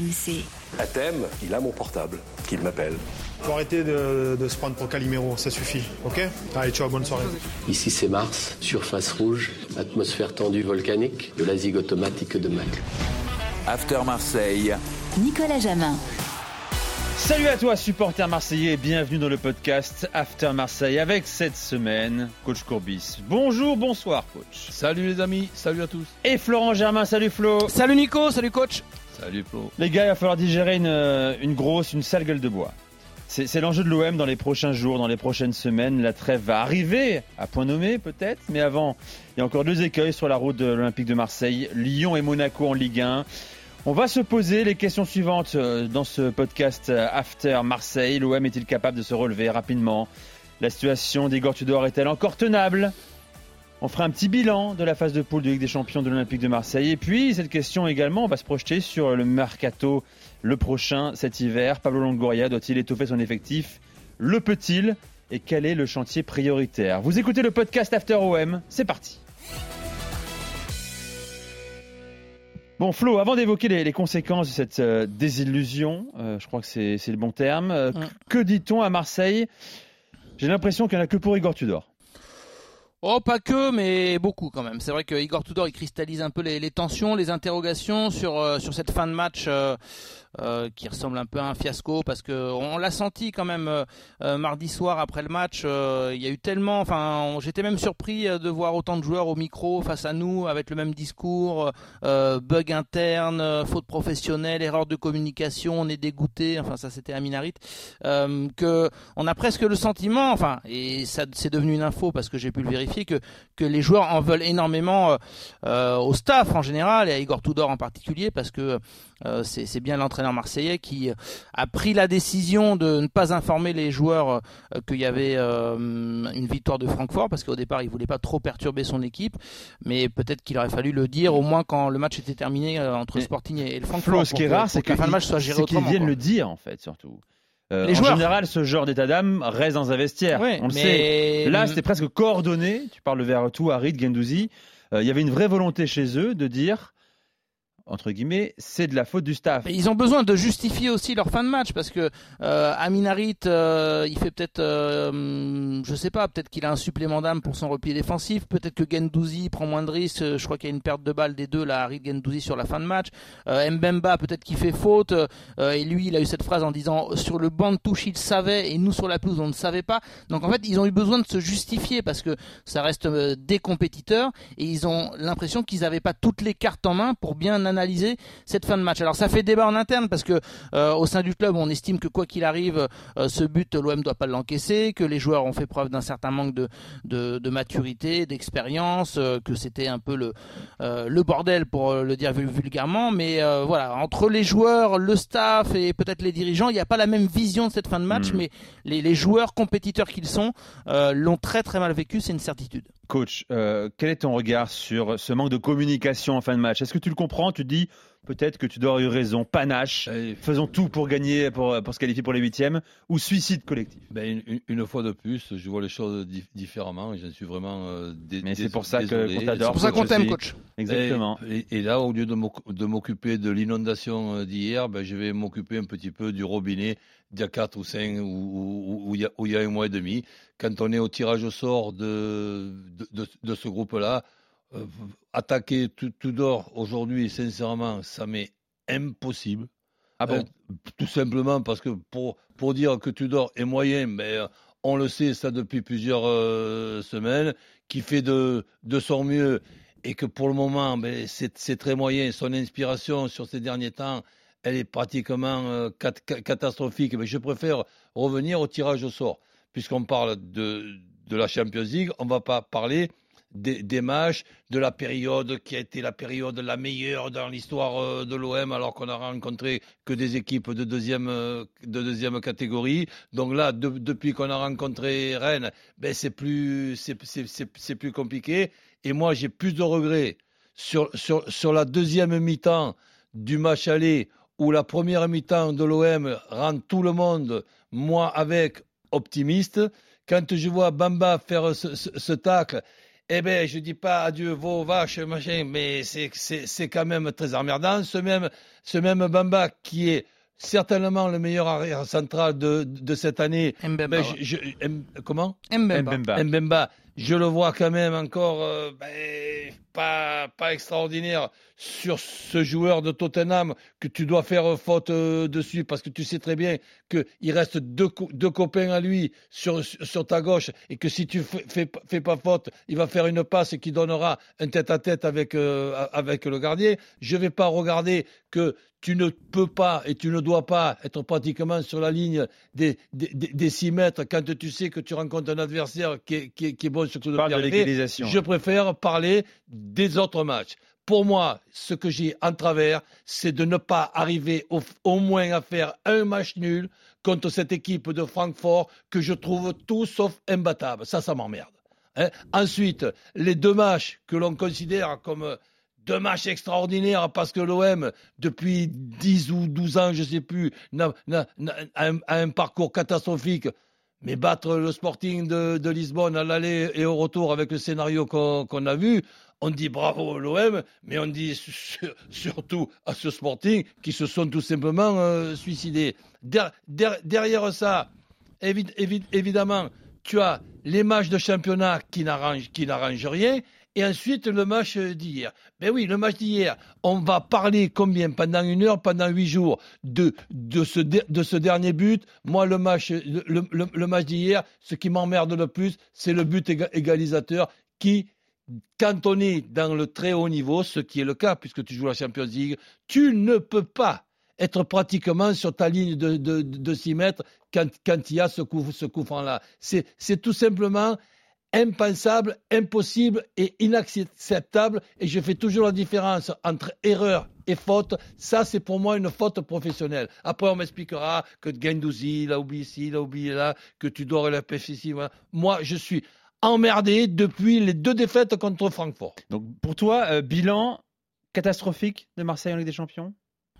RMC. À thème, il a mon portable, qu'il m'appelle. Faut arrêter de, de se prendre pour Calimero, ça suffit, ok? Allez, ciao, bonne soirée. Ici c'est Mars, surface rouge, atmosphère tendue volcanique, de la zig automatique de Mac. After Marseille. Nicolas Jamin. Salut à toi, supporter marseillais, et bienvenue dans le podcast After Marseille avec cette semaine, coach Courbis. Bonjour, bonsoir, coach. Salut les amis, salut à tous. Et Florent Germain, salut Flo. Salut Nico, salut coach. Salut. Les gars, il va falloir digérer une, euh, une grosse, une sale gueule de bois. C'est c'est l'enjeu de l'OM dans les prochains jours, dans les prochaines semaines. La trêve va arriver, à point nommé peut-être, mais avant, il y a encore deux écueils sur la route de l'Olympique de Marseille, Lyon et Monaco en Ligue 1. On va se poser les questions suivantes euh, dans ce podcast euh, After Marseille. L'OM est-il capable de se relever rapidement? La situation d'Igor Tudor est-elle encore tenable? On fera un petit bilan de la phase de poule de Ligue des Champions de l'Olympique de Marseille. Et puis, cette question également, on va se projeter sur le mercato le prochain cet hiver. Pablo Longoria doit-il étoffer son effectif? Le peut-il? Et quel est le chantier prioritaire? Vous écoutez le podcast After OM, c'est parti. Bon Flo, avant d'évoquer les, les conséquences de cette euh, désillusion, euh, je crois que c'est le bon terme, euh, que dit-on à Marseille? J'ai l'impression qu'il n'y en a que pour Igor Tudor. Oh, pas que, mais beaucoup quand même. C'est vrai que Igor Tudor, il cristallise un peu les, tensions, les interrogations sur euh, sur cette fin de match euh, euh, qui ressemble un peu à un fiasco parce que on l'a senti quand même euh, euh, mardi soir après le match. il y a eu tellement, enfin, j'étais même surpris de voir autant de joueurs au micro face à nous avec le même discours, bug interne, faute professionnelle, erreur de communication, on est dégoûté. Enfin, ça c'était Aminarit. Euh, que on a presque le sentiment, enfin, et ça c'est devenu une info parce que j'ai pu le vérifier, que, que les joueurs en veulent énormément au staff en général et à Igor Tudor en particulier parce que euh, c'est bien l'entraîneur marseillais qui euh, a pris la décision de ne pas informer les joueurs euh, qu'il y avait euh, une victoire de Francfort parce qu'au départ il voulait pas trop perturber son équipe, mais peut-être qu'il aurait fallu le dire au moins quand le match était terminé entre Mais Sporting et le Francfort. Flo, ce qui est rare, c'est que la match soit qu'ils gérée viennent quoi. le dire en fait surtout. Euh, Les en joueurs. général, ce genre d'état d'âme reste dans un vestiaire. On le mais- sait. Là, c'était presque coordonné. Tu parles vers tout, Harid, Gendouzi. Euh, Il y avait une vraie volonté chez eux de dire, entre guillemets, c'est de la faute du staff. Ils ont besoin de justifier aussi leur fin de match parce que euh, Aminarit, euh, il fait peut-être, euh, je sais pas, peut-être qu'il a un supplément d'âme pour son repli défensif, peut-être que Gendouzi prend moins de risques. euh, Je crois qu'il y a une perte de balle des deux, là, Harit Gendouzi sur la fin de match. Euh, Mbemba, peut-être qu'il fait faute et lui, il a eu cette phrase en disant sur le banc de touche, il savait et nous sur la pelouse, on ne savait pas. Donc en fait, ils ont eu besoin de se justifier parce que ça reste des compétiteurs et ils ont l'impression qu'ils n'avaient pas toutes les cartes en main pour bien analyser cette fin de match. Alors ça fait débat en interne parce que euh, au sein du club, on estime que quoi qu'il arrive, euh, ce but, l'OM doit pas l'encaisser, que les joueurs ont fait preuve d'un certain manque de, de, de maturité, d'expérience, euh, que c'était un peu le, le bordel pour le dire vul- vulgairement. Mais voilà, entre les joueurs, le staff et peut-être les dirigeants, il n'y a pas la même vision de cette fin de match, Mm. mais les, les joueurs compétiteurs qu'ils sont l'ont très très mal vécu, c'est une certitude. Coach, euh, quel est ton regard sur ce manque de communication en fin de match? Est-ce que tu le comprends? Tu te dis peut-être que tu dois avoir eu raison, panache, Et, faisons tout pour gagner, pour, pour se qualifier pour les huitièmes, ou suicide collectif? Ben, une, une fois de plus, je vois les choses di- différemment et j'en suis vraiment euh, dé- Mais c'est pour ça que- qu'on t'adore. C'est pour ça qu'on je t'aime, coach. Exactement. Et, et là, au lieu de m'oc- de m'occuper de l'inondation euh, d'hier, ben, je vais m'occuper un petit peu du robinet d'il y a 4 ou 5 ou, il y a- y un mois et demi. Quand on est au tirage au sort de, de, de- de ce groupe-là, euh, attaquer tout, tout d'or aujourd'hui, sincèrement, ça m'est impossible. Ah bon? Euh, Tout simplement parce que pour, pour dire que Tudor est moyen, mais euh, on le sait ça depuis plusieurs euh, semaines, qui fait de, de son mieux et que pour le moment, c'est très moyen. Son inspiration sur ces derniers temps, elle est pratiquement euh, cat- ca- catastrophique. Mais je préfère revenir au tirage au sort. Puisqu'on parle de, de la Champions League, on ne va pas parler des, des matchs, de la période qui a été la période la meilleure dans l'histoire euh, de l'OM, alors qu'on a rencontré que des équipes de deuxième, euh, de deuxième catégorie. Donc là, de- depuis qu'on a rencontré Rennes, ben c'est plus, plus compliqué. Et moi, j'ai plus de regrets sur, sur, sur la deuxième mi-temps du match aller, où la première mi-temps de l'OM rend tout le monde, moi avec, optimiste. Quand je vois Bamba faire ce, ce- ce tacle eh ben, je dis pas adieu vos vaches, machin, mais c'est, quand même très emmerdant. Ce même, ce même Bamba qui est certainement le meilleur arrière central de, de cette année. Mbemba, Ben, ouais. je- je- M- comment? Mbemba. Mbemba. Mbemba, je le vois quand même encore euh, ben, pas, extraordinaire sur ce joueur de Tottenham que tu dois faire faute euh, dessus parce que tu sais très bien qu'il reste deux, deux copains à lui sur, ta gauche et que si tu fais, fais, pas- faute, il va faire une passe qui donnera un tête-à-tête avec, euh, avec le gardien. Je vais pas regarder que tu ne peux pas et tu ne dois pas être pratiquement sur la ligne des, des, des, des 6 mètres quand tu sais que tu rencontres un adversaire qui est, qui qui est bon de. Je préfère parler des autres matchs. Pour moi, ce que j'ai en travers, c'est de ne pas arriver au, au moins à faire un match nul contre cette équipe de Francfort que je trouve tout sauf imbattable. Ça, ça m'emmerde. hein. Ensuite, les deux matchs que l'on considère comme deux matchs extraordinaires parce que l'OM, depuis 10 ou 12 ans, je ne sais plus, a, un, a un parcours catastrophique. Mais battre le Sporting de, Lisbonne à l'aller et au retour avec le scénario qu'on a vu, on dit bravo l'OM, mais on dit sur- surtout à ce Sporting qui se sont tout simplement euh, suicidés. Der- der- derrière ça, évi- évi- évidemment, tu as les matchs de championnat qui n'arrangent rien. Et ensuite, le match d'hier. Ben oui, le match d'hier, on va parler combien? Pendant une heure, pendant huit jours de, de, ce, de, ce dernier but. Moi, le match, le, le- match d'hier, ce qui m'emmerde le plus, c'est le but éga- égalisateur qui, quand on est dans le très haut niveau, ce qui est le cas puisque tu joues la Champions League, tu ne peux pas être pratiquement sur ta ligne de, de, de 6 mètres quand, quand il y a ce coup, ce coup franc-là. C'est tout simplement impensable, impossible et inacceptable. Et je fais toujours la différence entre erreur et faute. Ça, c'est pour moi une faute professionnelle. Après, on m'expliquera que Gendouzi, il a oublié ci, il a oublié là, que tu dois la ici. Moi, je suis emmerdé depuis les deux défaites contre Francfort. Donc pour toi, euh, bilan catastrophique de Marseille en Ligue des Champions?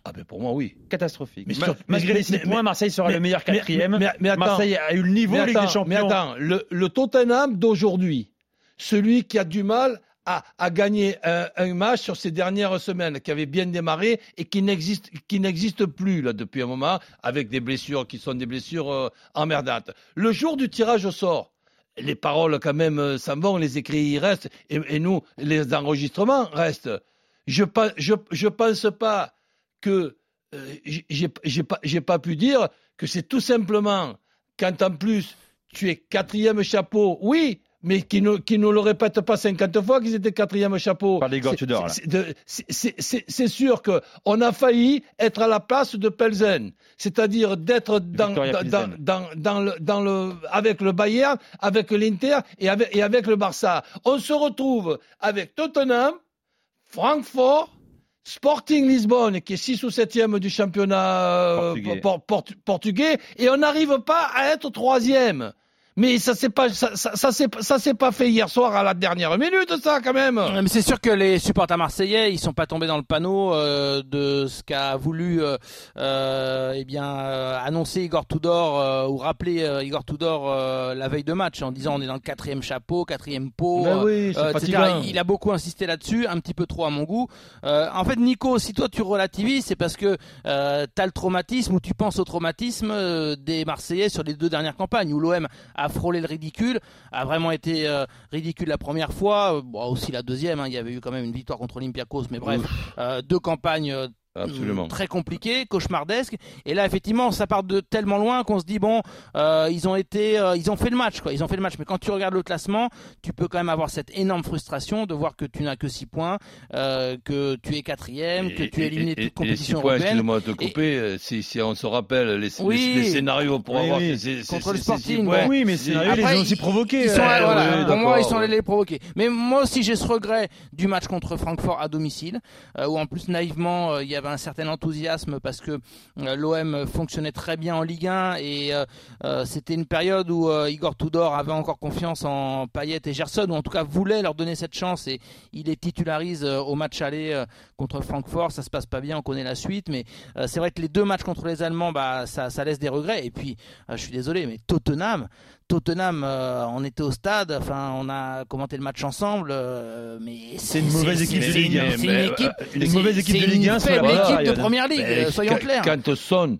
Ah ben pour moi, oui. Catastrophique. Mais Ma- sur- Malgré mais- les 6 mais- points, Marseille sera mais- le meilleur quatrième. mais- mais attends. Marseille a eu le niveau Ligue des Champions. mais attends, le, le Tottenham d'aujourd'hui, celui qui a du mal à, à gagner un, un match sur ces dernières semaines, qui avait bien démarré et qui n'existe, qui n'existe plus là depuis un moment, avec des blessures qui sont des blessures euh, emmerdantes. Le jour du tirage au sort, les paroles quand même euh, s'en vont, les écrits y restent, et, et nous, les enregistrements restent. Je ne je, je pense pas que euh, j'ai- pas, j'ai pas pu dire que c'est tout simplement quand en plus tu es quatrième chapeau, oui, mais qui ne, qui ne le répète pas 50 fois qu'ils étaient quatrième chapeau. Par l'Igor C'est- sûr que on a failli être à la place de Pelzen, c'est-à-dire d'être dans, dans, dans le, dans le, avec le Bayern, avec l'Inter et avec, et avec le Barça. On se retrouve avec Tottenham, Francfort, Sporting Lisbonne, qui est 6 ou 7e du championnat euh, Portugais. por- por- portugais, et on n'arrive pas à être troisième. Mais ça s'est pas, ça, ça, ça s'est- ça s'est pas fait hier soir à la dernière minute, ça, quand même. Ouais, Mais c'est sûr que les supporters marseillais, ils sont pas tombés dans le panneau euh, de ce qu'a voulu euh, euh, eh bien euh, annoncer Igor Tudor euh, ou rappeler euh, Igor Tudor euh, la veille de match en disant on est dans le quatrième chapeau, quatrième pot, Ben oui, euh, etc. Il a beaucoup insisté là-dessus, un petit peu trop à mon goût. Euh, en fait, Nico, si toi tu relativises, c'est parce que euh, tu as le traumatisme ou tu penses au traumatisme euh, des Marseillais sur les deux dernières campagnes où l'OM a frôlé le ridicule, a vraiment été euh, ridicule la première fois, euh, bon, aussi la deuxième, hein, il y avait eu quand même une victoire contre Olympiakos, mais bref, euh, deux campagnes Absolument. très compliquées, cauchemardesques. Et là, effectivement, ça part de tellement loin qu'on se dit bon, euh, ils ont été, euh, ils ont fait le match, quoi. Ils ont fait le match. Mais quand tu regardes le classement, tu peux quand même avoir cette énorme frustration de voir que tu n'as que 6 points, euh, que tu es quatrième, que tu es éliminé de toute compétition et, points, européenne. Excuse-moi de te couper, si, si on se rappelle les, les- Oui. les scénarios pour Oui, avoir oui. ces- Contre ces- le Sporting, six points, Oui, mais ils Après, les ont aussi ils- provoqués. Ils sont, euh, voilà, oui, pour moi, ils sont allés les provoquer. Mais moi aussi, j'ai ce regret du match contre Francfort à domicile, euh, où en plus naïvement, euh, il y avait un certain enthousiasme parce que euh, l'OM fonctionnait très bien en Ligue 1 et euh, euh, c'était une période où Igor Tudor avait encore confiance en Payet et Gerson, ou en tout cas voulait leur donner cette chance et il les titularise au match aller contre Francfort. Ça se passe pas bien, on connaît la suite, mais c'est vrai que les deux matchs contre les Allemands, bah ça, laisse des regrets. Et puis, je suis désolé, mais Tottenham. Tottenham, euh, on était au stade, enfin, on a commenté le match ensemble, euh, mais C'est une mauvaise équipe de c'est Ligue une- 1. C'est une équipe, Une c'est- mauvaise équipe c'est de Ligue 1 une sur la faible première équipe de première ligue, Mais euh, soyons quand- clairs. Quand Son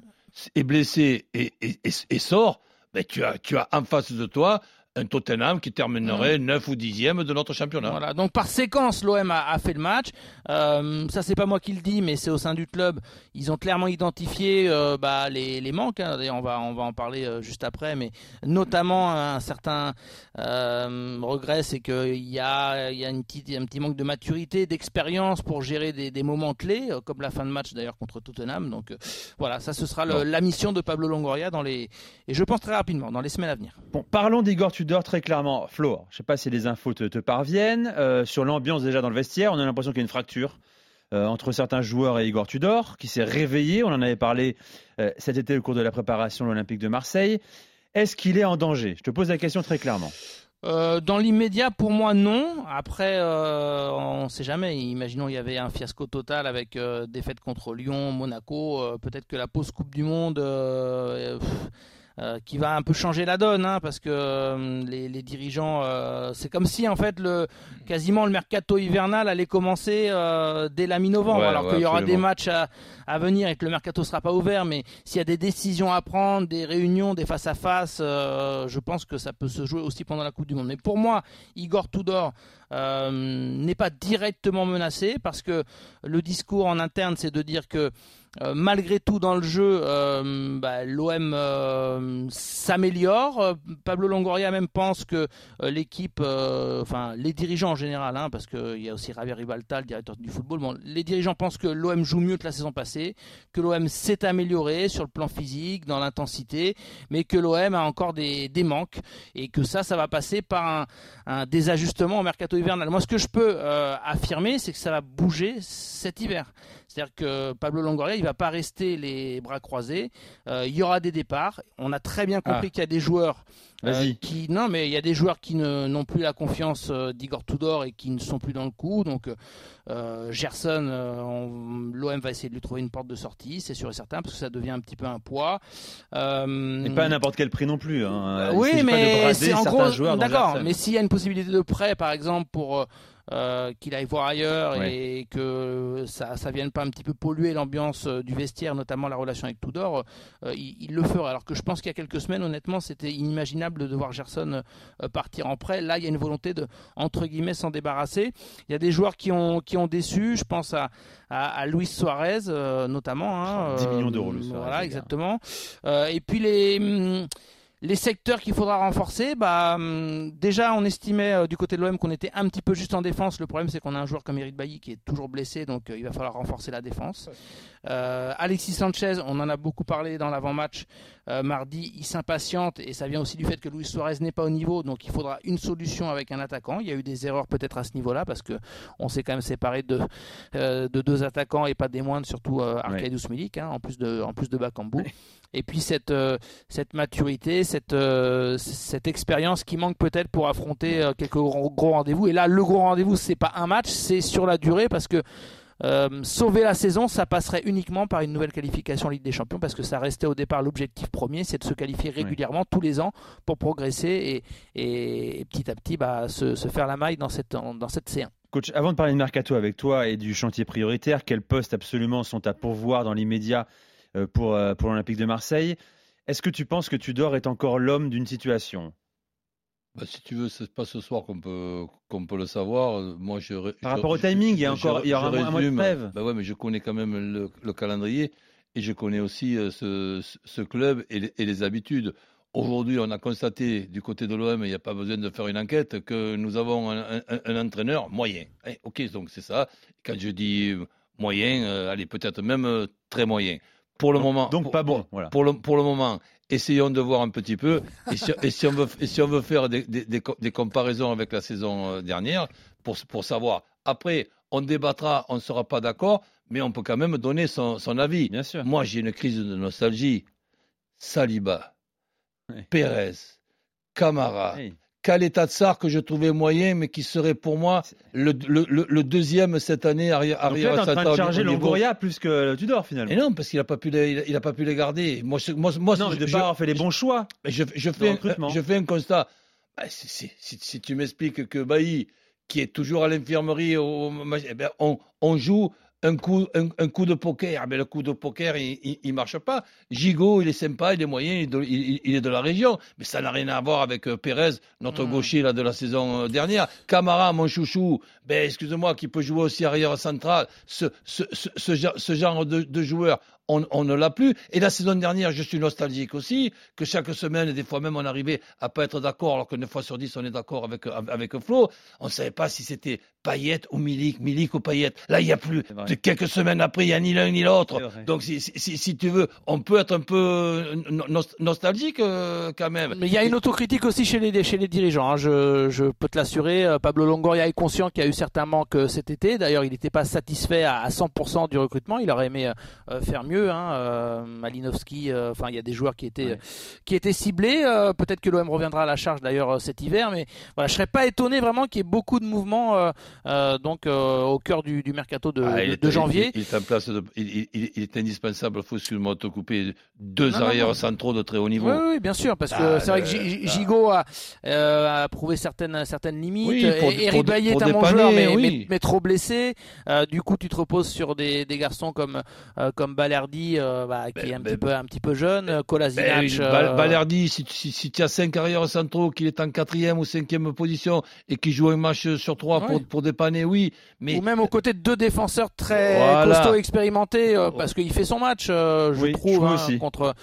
est blessé et, et- et- et sort, ben, tu, as, tu as en face de toi un Tottenham qui terminerait 9 ou 10e de notre championnat. Voilà, donc par séquence, l'OM a, a fait le match. Euh, ça, c'est pas moi qui le dis, mais c'est au sein du club. Ils ont clairement identifié euh, bah, les, les manques. hein. D'ailleurs, on va, on va en parler euh, juste après, mais notamment un certain euh, regret, c'est qu'il y a, il y a une petite, un petit manque de maturité, d'expérience pour gérer des, des moments clés, euh, comme la fin de match d'ailleurs contre Tottenham. Donc euh, voilà, ça, ce sera le- Bon. la mission de Pablo Longoria dans les, et je pense très rapidement, dans les semaines à venir. Bon, parlons d'Igor Tudor très clairement. Flo, je ne sais pas si les infos te, parviennent. Euh, sur l'ambiance déjà dans le vestiaire, on a l'impression qu'il y a une fracture euh, entre certains joueurs et Igor Tudor, qui s'est réveillé. On en avait parlé euh, cet été au cours de la préparation de l'Olympique de Marseille. Est-ce qu'il est en danger? Je te pose la question très clairement. Dans l'immédiat, pour moi, non. Après, on ne sait jamais. Imaginons il y avait un fiasco total avec euh, défaite contre Lyon, Monaco. Peut-être que la pause Coupe du Monde, qui va un peu changer la donne, hein, parce que euh, les, les dirigeants, euh, c'est comme si en fait le quasiment le mercato hivernal allait commencer euh, dès la mi-novembre, Ouais, alors ouais, qu'il y aura des matchs à, à venir et que le mercato sera pas ouvert. Mais s'il y a des décisions à prendre, des réunions, des face à face, je pense que ça peut se jouer aussi pendant la Coupe du Monde. Mais pour moi, Igor Tudor euh, n'est pas directement menacé parce que le discours en interne, c'est de dire que euh, malgré tout dans le jeu, euh, bah, l'OM euh, s'améliore. Pablo Longoria même pense que l'équipe, enfin les dirigeants en général, hein, parce qu'il y a aussi Javier Ribalta, le directeur du football, les dirigeants pensent que l'OM joue mieux que la saison passée, que l'OM s'est amélioré sur le plan physique, dans l'intensité, mais que l'OM a encore des, manques et que ça, ça va passer par un, un désajustement au mercato hivernal. Moi, ce que je peux affirmer, c'est que ça va bouger cet hiver. C'est-à-dire que Pablo Longoria, il va pas rester les bras croisés. Euh, il y aura des départs. On a très bien compris Ah. qu'il y a des joueurs euh, qui non, mais il y a des joueurs qui n'ont plus la confiance euh, d'Igor Tudor et qui ne sont plus dans le coup. Donc euh, Gerson, on- l'OM va essayer de lui trouver une porte de sortie, c'est sûr et certain, parce que ça devient un petit peu un poids. Et pas à n'importe quel prix non plus. hein. oui, s'agit pas de mais en gros, d'accord. Mais s'il y a une possibilité de prêt, par exemple, pour euh, qu'il aille voir ailleurs Ouais. et que ça, ça vienne pas un petit peu polluer l'ambiance euh, du vestiaire, notamment la relation avec Tudor, euh, il, il le fera. Alors que je pense qu'il y a quelques semaines, honnêtement, c'était inimaginable de voir Gerson partir en prêt. Là, il y a une volonté de entre guillemets s'en débarrasser. Il y a des joueurs qui ont qui ont déçu. Je pense à à, à Luis Suarez notamment. Hein, 10 euh, millions d'euros, Suarez, les Voilà, exactement. Et puis les hum, les secteurs qu'il faudra renforcer, bah, hum, déjà on estimait euh, du côté de l'OM qu'on était un petit peu juste en défense. Le problème c'est qu'on a un joueur comme Eric Bailly qui est toujours blessé, donc euh, il va falloir renforcer la défense. Euh, Alexis Sanchez, on en a beaucoup parlé dans l'avant-match euh, mardi, il s'impatiente et ça vient aussi du fait que Luis Suarez n'est pas au niveau, donc il faudra une solution avec un attaquant. Il y a eu des erreurs peut-être à ce niveau-là parce que on s'est quand même séparé de, euh, de deux attaquants et pas des moindres, surtout euh, Arkadiusz Milik, hein, en plus de en plus de Bakambu. Et puis cette euh, cette maturité, cette cette expérience qui manque peut-être pour affronter quelques gros, gros rendez-vous. Et là, le gros rendez-vous, c'est pas un match, c'est sur la durée parce que euh, sauver la saison, ça passerait uniquement par une nouvelle qualification en Ligue des Champions parce que ça restait au départ l'objectif premier, c'est de se qualifier régulièrement tous les ans pour progresser et, et, et petit à petit bah, se, se faire la maille dans cette, dans cette C1. Coach, avant de parler de mercato avec toi et du chantier prioritaire, quels postes absolument sont à pourvoir dans l'immédiat euh, pour, euh, pour l'Olympique de Marseille? Est-ce que tu penses que Tudor est encore l'homme d'une situation? Bah, si tu veux, c'est pas ce soir qu'on peut, qu'on peut le savoir. Moi, je, Par je- rapport au je- timing, il y a encore- il y aura un mois- de trêve. Bah ouais, mais je connais quand même le, le calendrier et je connais aussi euh, ce, ce club et les, et les habitudes. Aujourd'hui, on a constaté du côté de l'OM, il n'y a pas besoin de faire une enquête, que nous avons un, un- un entraîneur moyen. Hein, ok, donc c'est ça. Quand je dis euh, moyen, euh, allez, peut-être même euh, très moyen. Pour le Donc- moment, donc pour- pas bon, voilà. Pour le, pour le moment, essayons de voir un petit peu. Et si, et si on, veut, et si on veut faire des, des- des co- des comparaisons avec la saison euh, dernière, pour, pour savoir. Après, on débattra, on ne sera pas d'accord, mais on peut quand même donner son, son avis. Bien sûr. Moi, j'ai une crise de nostalgie. Saliba, Ouais. Pérez, Camara, Hey. Kaleta Tsar que je trouvais moyen, mais qui serait pour moi le, le, le, le deuxième cette année arrière Donc là, arrière en train de charger Longoria plus que Tudor finalement. Et non, parce qu'il a pas pu les, il a- il a pas pu les garder. Moi, moi, moi, non, je, de je- pas avoir fait les bons choix. je, je de fais, un, recrutement. je fais un constat. Bah, si, si- si- si tu m'expliques que Bailly, qui est toujours à l'infirmerie, eh ben, on, on joue un coup, un, un coup de poker. Mais le coup de poker, il, il marche pas. Gigot, il est sympa, il est moyen, il est de, il- il est de la région. Mais ça n'a rien à voir avec euh, Pérez, notre Mm. gaucher là, de la saison euh, dernière. Camara, mon chouchou, ben, excuse-moi, qui peut jouer aussi arrière central. Ce, ce, ce, ce genre- ce genre de, de joueur, on, on ne l'a plus. Et la saison dernière, je suis nostalgique aussi, que chaque semaine, des fois même, on arrivait à pas être d'accord, alors que 9 fois sur 10, on est d'accord avec, avec Flo. On ne savait pas si c'était Payet ou Milik, Milik ou Payet. Là, il n'y a plus. De quelques semaines après, il n'y a ni l'un ni l'autre. Donc, si, si, si- si tu veux, on peut être un peu euh, no- nostalgique euh, quand même. Mais il y a une autocritique aussi chez les, chez les dirigeants. hein. Je, je peux te l'assurer. Euh, Pablo Longoria est conscient qu'il y a eu certains manques cet été. D'ailleurs, il n'était pas satisfait à, à 100% du recrutement. Il aurait aimé euh, faire mieux. Hein. Euh, Malinowski, euh, enfin, il y a des joueurs qui étaient, Ouais. euh, qui étaient ciblés. Peut-être que l'OM reviendra à la charge d'ailleurs cet hiver. Mais voilà, je serais pas étonné vraiment qu'il y ait beaucoup de mouvements donc au cœur du, du mercato de, Ah, de- est- janvier. Il, il est en place de- il, il- il- il est indispensable, faut de te couper, deux Non, arrières non. centraux de très haut niveau. Oui, oui, bien sûr, parce que Ah, c'est vrai que ah. Gigot a, a prouvé certaines, certaines limites. Oui, pour- et, et pour- Ribéry pour est un bon joueur, mais, oui. mais, mais trop blessé. Du coup, tu te reposes sur des, des garçons comme, comme Balerdi, euh, bah, qui Ben, est un, ben, petit peu, un petit peu jeune. euh, Kolasinac. Ben euh, Balerdi, si, tu- si, si tu as cinq arrières centraux, qu'il est en quatrième ou cinquième position et qu'il joue un match sur trois Ouais. pour, pour dépanner, oui. Mais ou même aux côtés de deux défenseurs très Voilà. costauds expérimentés, euh, parce qu'il fait son match, euh, je Oui, trouve, hein, contre,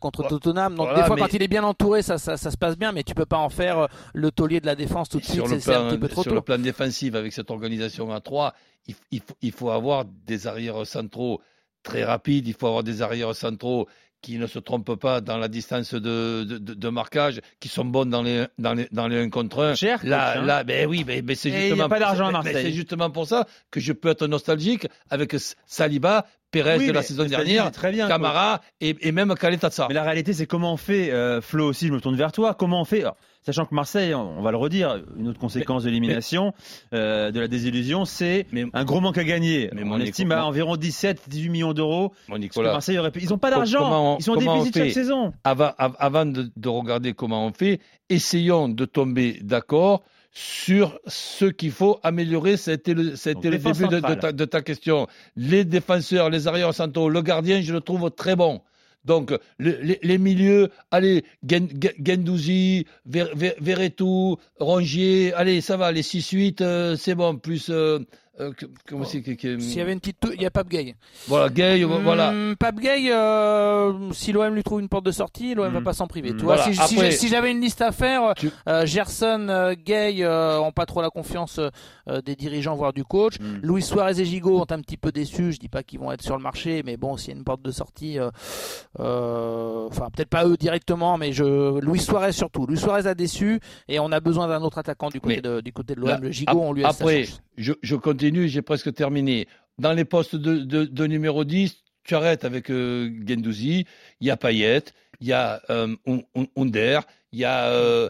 contre Voilà. Tottenham. Donc Voilà, des fois, mais- quand il est bien entouré, ça, ça, ça se passe bien, mais tu peux pas en faire le taulier de la défense tout de suite. sur, le C'est un petit peu trop sur tôt. le plan défensif, avec cette organisation à 3, il, il il faut avoir des arrières centraux très rapides, il faut avoir des arrières centraux qui ne se trompent pas dans la distance de, de, marquage, qui sont bons dans les, dans les, dans les 1 contre 1. Cher, Là, coach, hein. là, ben oui, ben, ben c'est justement, pas d'argent à ben, Marseille. c'est justement pour ça que je peux être nostalgique avec Saliba, Pérez Oui, de la saison dernière, très bien. Camara et, et même Kaletatsa. Mais la réalité, c'est comment on fait, euh, Flo aussi, je me tourne vers toi, comment on fait, alors, sachant que Marseille, on va le redire, une autre conséquence de l'élimination, euh, de la désillusion, c'est Mais, un gros manque à gagner. Mais on estime à environ 17-18 millions d'euros. Marseille aurait pu... Ils n'ont pas d'argent, ils sont en déficit chaque saison. avant, av- avant de, de regarder comment on fait, essayons de tomber d'accord sur ce qu'il faut améliorer. Été le, le début de, de centrale. ta, de ta question. Les défenseurs, les arrières centraux, le gardien, je le trouve très bon. Donc, le- les, les milieux, allez, Gen- Gen- Gendouzi, Ver- Ver- Verretou, Rongier, allez, ça va, les 6-8, euh, c'est bon, plus... euh, euh, comment c'est que- que- S'il y avait une petite, il y a Pape Gay. Voilà, Gay, voilà. Hum, Pape Gay, euh, si l'OM lui trouve une porte de sortie, l'OM va Mm. pas s'en priver. Mm. Tu vois, Voilà, si, après- j'avais une liste à faire, Tu- euh, Gerson, euh, Gay euh, ont pas trop la confiance euh, des dirigeants, voire du coach. Mm. Luis Suarez et Gigot ont un petit peu déçu. Je dis pas qu'ils vont être sur le marché, mais bon, s'il y a une porte de sortie, euh, euh, enfin peut-être pas eux directement, mais je Luis Suarez surtout. Luis Suarez a déçu et on a besoin d'un autre attaquant du côté Mais de du côté de là, l'OM. Le Gigot, on lui a Après, je, je continue, j'ai presque terminé. Dans les postes de, de, de numéro 10, tu arrêtes avec euh, Gendouzi, il y a Payet, il y a euh, Under, il y a euh,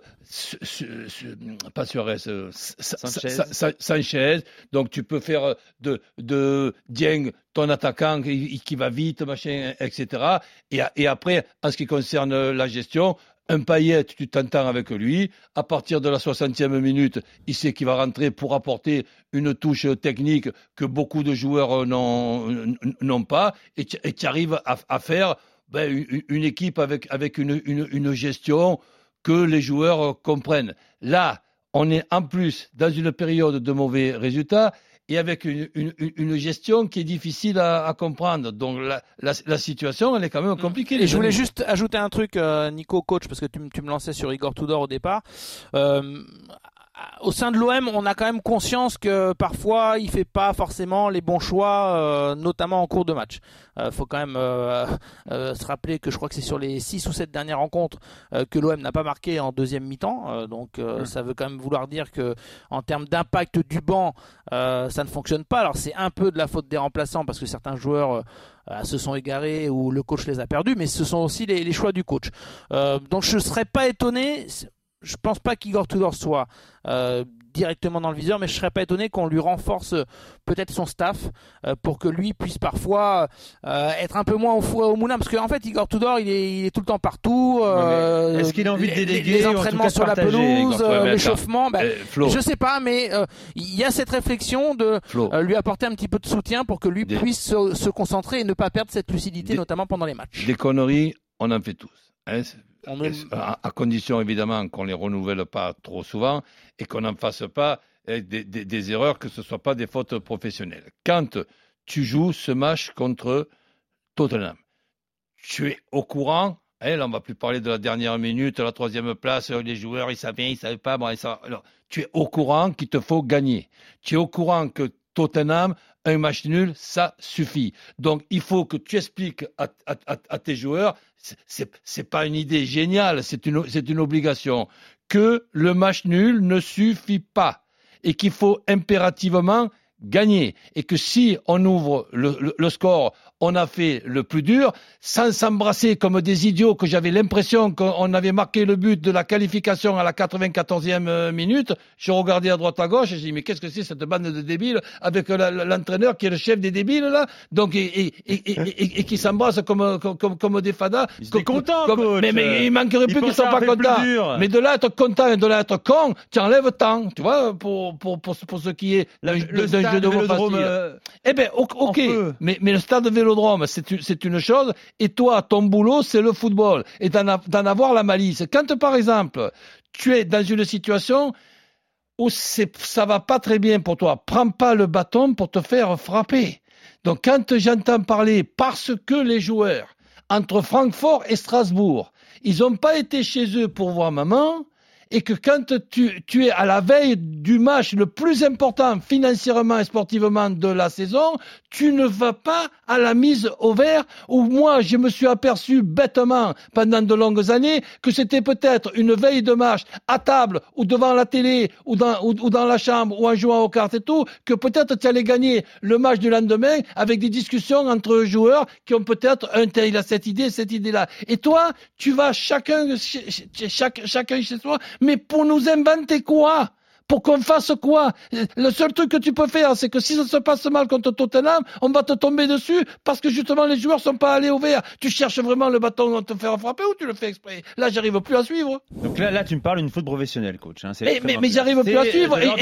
pas Suarez, euh, Sanchez. Sa- Sa- Sanchez. Donc tu peux faire de, de Dieng ton attaquant qui, qui va vite, machin, etc. Et, après, en ce qui concerne la gestion, un Payet, tu t'entends avec lui. À partir de la 60e minute, il sait qu'il va rentrer pour apporter une touche technique que beaucoup de joueurs n'ont pas. Et tu arrives à, faire ben, une, équipe avec, une, gestion que les joueurs comprennent. Là, on est en plus dans une période de mauvais résultats et avec une, une, une gestion qui est difficile à, à comprendre. Donc la, la, la situation, elle est quand même compliquée. Et je voulais amis. juste ajouter un truc, euh, Nico, coach, parce que tu, tu me lançais sur Igor Tudor au départ. Euh, au sein de l'OM, on a quand même conscience que parfois il fait pas forcément les bons choix, euh, notamment en cours de match. Euh, faut quand même euh, euh, se rappeler que je crois que c'est sur les 6 ou 7 dernières rencontres euh, que l'OM n'a pas marqué en deuxième mi-temps. Euh, donc euh, Mm. ça veut quand même vouloir dire que en termes d'impact du banc, euh, ça ne fonctionne pas. Alors c'est un peu de la faute des remplaçants parce que certains joueurs euh, euh, se sont égarés ou le coach les a perdus, mais ce sont aussi les, les choix du coach. Euh, donc je ne serais pas étonné je pense pas qu'Igor Tudor soit euh, directement dans le viseur, mais je serais pas étonné qu'on lui renforce euh, peut-être son staff euh, pour que lui puisse parfois euh, être un peu moins au fou au moulin, parce qu'en fait Igor Tudor il est, il est tout le temps partout. euh, Est-ce qu'il a envie de déléguer les entraînements sur la pelouse, ouais, euh, l'échauffement, Flo, je sais pas, mais euh, il y a cette réflexion de euh, lui apporter un petit peu de soutien pour que lui Des- puisse se, se concentrer et ne pas perdre cette lucidité, Des- notamment pendant les matchs. des conneries, on en fait tous. hein, On ne- à, à condition évidemment qu'on les renouvelle pas trop souvent et qu'on n'en fasse pas eh, des, des- des erreurs, que ce ne soit pas des fautes professionnelles. Quand tu joues ce match contre Tottenham, tu es au courant. hein, là, on va plus parler de la dernière minute, la troisième place, euh, les joueurs, ils savaient, ils savaient pas. Bon, ils alors, tu es au courant qu'il te faut gagner. Tu es au courant que Tottenham, un match nul, ça suffit. Donc, il faut que tu expliques à, tes joueurs, c'est- pas une idée géniale, c'est une obligation, que le match nul ne suffit pas et qu'il faut impérativement gagner. Et que si on ouvre le, le- le score, on a fait le plus dur, sans s'embrasser comme des idiots, que j'avais l'impression qu'on avait marqué le but de la qualification à la 94e euh, minute. Je regardais à droite à gauche et j'ai dit, mais qu'est-ce que c'est cette bande de débiles avec la- l'entraîneur qui est le chef des débiles là, donc et, et, et, et, qui s'embrasse comme, comme, comme, comme des fadas. Ils étaient Comme- contents, comme- coach. Mais, mais il manquerait plus qu'ils soient pas le contents. Mais de là être content et de là être con, tu enlèves tant, tu vois, pour, pour, pour, pour ce qui est le d'un stade de Vélodrome, euh, Eh ben, ok, mais, mais le stade de Vélodrome, c'est une, chose, et toi, ton boulot, c'est le football, et d'en avoir la malice. Quand, par exemple, tu es dans une situation où ça va pas très bien pour toi, prends pas le bâton pour te faire frapper. Donc, quand j'entends parler, parce que les joueurs, entre Francfort et Strasbourg, ils n'ont pas été chez eux pour voir maman, et que quand tu, tu es à la veille du match le plus important financièrement et sportivement de la saison, tu ne vas pas à la mise au vert où moi je me suis aperçu bêtement pendant de longues années que c'était peut-être une veille de match à table ou devant la télé ou dans, ou, dans la chambre ou en jouant aux cartes et tout, que peut-être tu allais gagner le match du lendemain avec des discussions entre joueurs qui ont peut-être un tel, il cette idée, cette idée-là. Et toi, tu vas chacun, chaque, chacun chez soi, mais pour nous inventer quoi? Pour qu'on fasse quoi? Le seul truc que tu peux faire, c'est que si ça se passe mal contre Tottenham, on va te tomber dessus parce que justement les joueurs sont pas allés au vert. Tu cherches vraiment le bâton à te faire frapper ou tu le fais exprès? Là, j'arrive plus à suivre. Donc là, là, tu me parles d'une faute professionnelle, coach. hein. Mais, j'arrive plus à suivre et,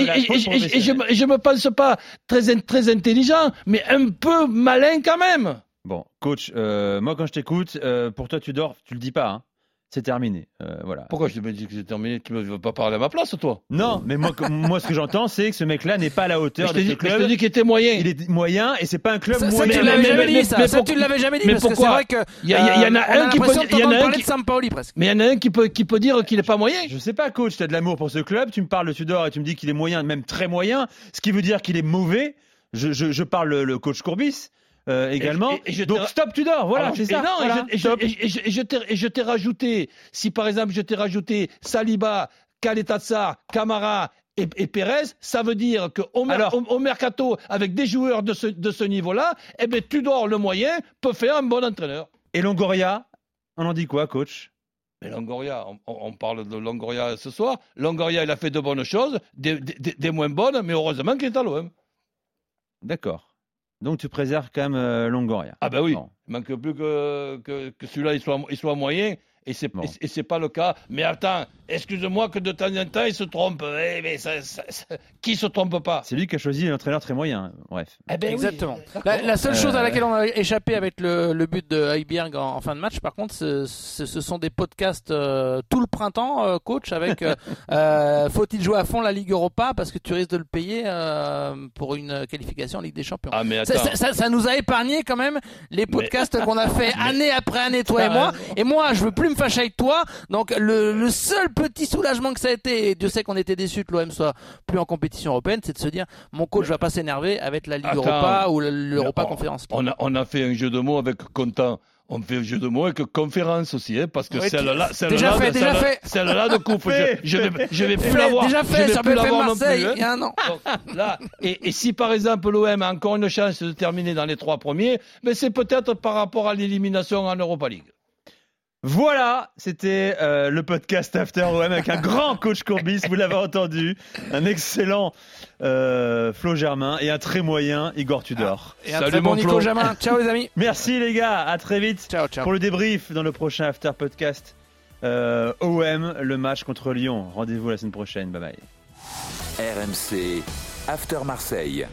je, je me pense pas très, très intelligent, mais un peu malin quand même. Bon, coach, euh, moi quand je t'écoute, euh, pour toi tu dors, tu le dis pas, hein. C'est terminé. Euh, voilà. Pourquoi je me dis que c'est terminé? Tu ne veux pas parler à ma place, toi? Non, mais moi, moi ce que j'entends, c'est que ce mec-là n'est pas à la hauteur je de te ce dis, mais je club. te dis qu'il était moyen. Il est moyen et c'est pas un club Ça, ça, moyen. tu mais- l'avais mais- jamais mais- dit, ça. mais Ça, pourquoi- tu l'avais jamais dit, mais parce que c'est pourquoi vrai que. Il y, en a on un qui peut, l'impression il y en d'entendre a un parler qui, de Sampaoli presque. mais il y en a un qui peut, qui peut dire qu'il n'est pas moyen. Je sais pas, coach, tu as de l'amour pour ce club, tu me parles de Tudor et tu me dis qu'il est moyen, même très moyen, ce qui veut dire qu'il est mauvais. Je, je, je parle le, le coach Courbis euh, également. et- Donc stop Tudor, voilà, Alors, c'est et ça. non, et voilà, je- et t'ai- rajouté, si par exemple je t'ai rajouté Saliba, Kaletatsar, Camara et, et Pérez, ça veut dire qu'au mer- mercato, avec des joueurs de ce, de ce niveau-là, eh ben, Tudor, le moyen, peut faire un bon entraîneur. Et Longoria, on en dit quoi, coach? Mais Longoria, on, on- on parle de Longoria ce soir. Longoria, il a fait de bonnes choses, des, des- des moins bonnes, mais heureusement qu'il est à l'OM. D'accord. Donc tu préserves quand même euh, Longoria. Ah ben oui, il manque plus que, que, que celui-là il soit, il soit moyen. Et c'est Bon. et et pas le cas. Mais attends, excuse-moi que de temps en temps il se trompe. Eh, mais ça- ça- ça- qui se trompe pas? C'est lui qui a choisi un entraîneur très moyen. Bref. Eh ben oui. Exactement. La, la seule Euh, chose à laquelle on a échappé avec le, le but de Heiberg en, en fin de match, par contre, ce, ce- ce sont des podcasts euh, tout le printemps, euh, coach, avec euh, euh, faut-il jouer à fond la Ligue Europa parce que tu risques de le payer euh, pour une qualification en Ligue des Champions? Ah mais Ça, attends. ça- ça- ça nous a épargné quand même les podcasts qu'on a fait année après année, toi et moi. Et moi, je veux plus me fâcher avec toi. Donc le, le seul petit soulagement que ça a été, et Dieu sait qu'on était déçus que l'OM soit plus en compétition européenne, c'est de se dire mon coach va pas s'énerver avec la Ligue Attends. Europa ou l'Europa on, Conférence. on a, on a fait un jeu de mots avec Content. On fait un jeu de mots avec conférence aussi, hein, parce que Ouais, celle-là, celle-là, fait. celle-là de coupe, je, je vais, je vais plus l'avoir. déjà fait sur Marseille plus, hein. il y a un an. Donc, là, et, et si par exemple l'OM a encore une chance de terminer dans les trois premiers, mais c'est peut-être par rapport à l'élimination en Europa League. Voilà, c'était euh, le podcast After OM avec un grand coach Courbis, vous l'avez entendu, un excellent euh, Flo Germain et un très moyen Igor Tudor. Et un Salut, très bon mon Nico Flo. Jamin. Ciao les amis. Merci les gars, à très vite Ciao, ciao. pour le débrief dans le prochain After Podcast. Euh, OM, le match contre Lyon. Rendez-vous la semaine prochaine. Bye bye. RMC After Marseille.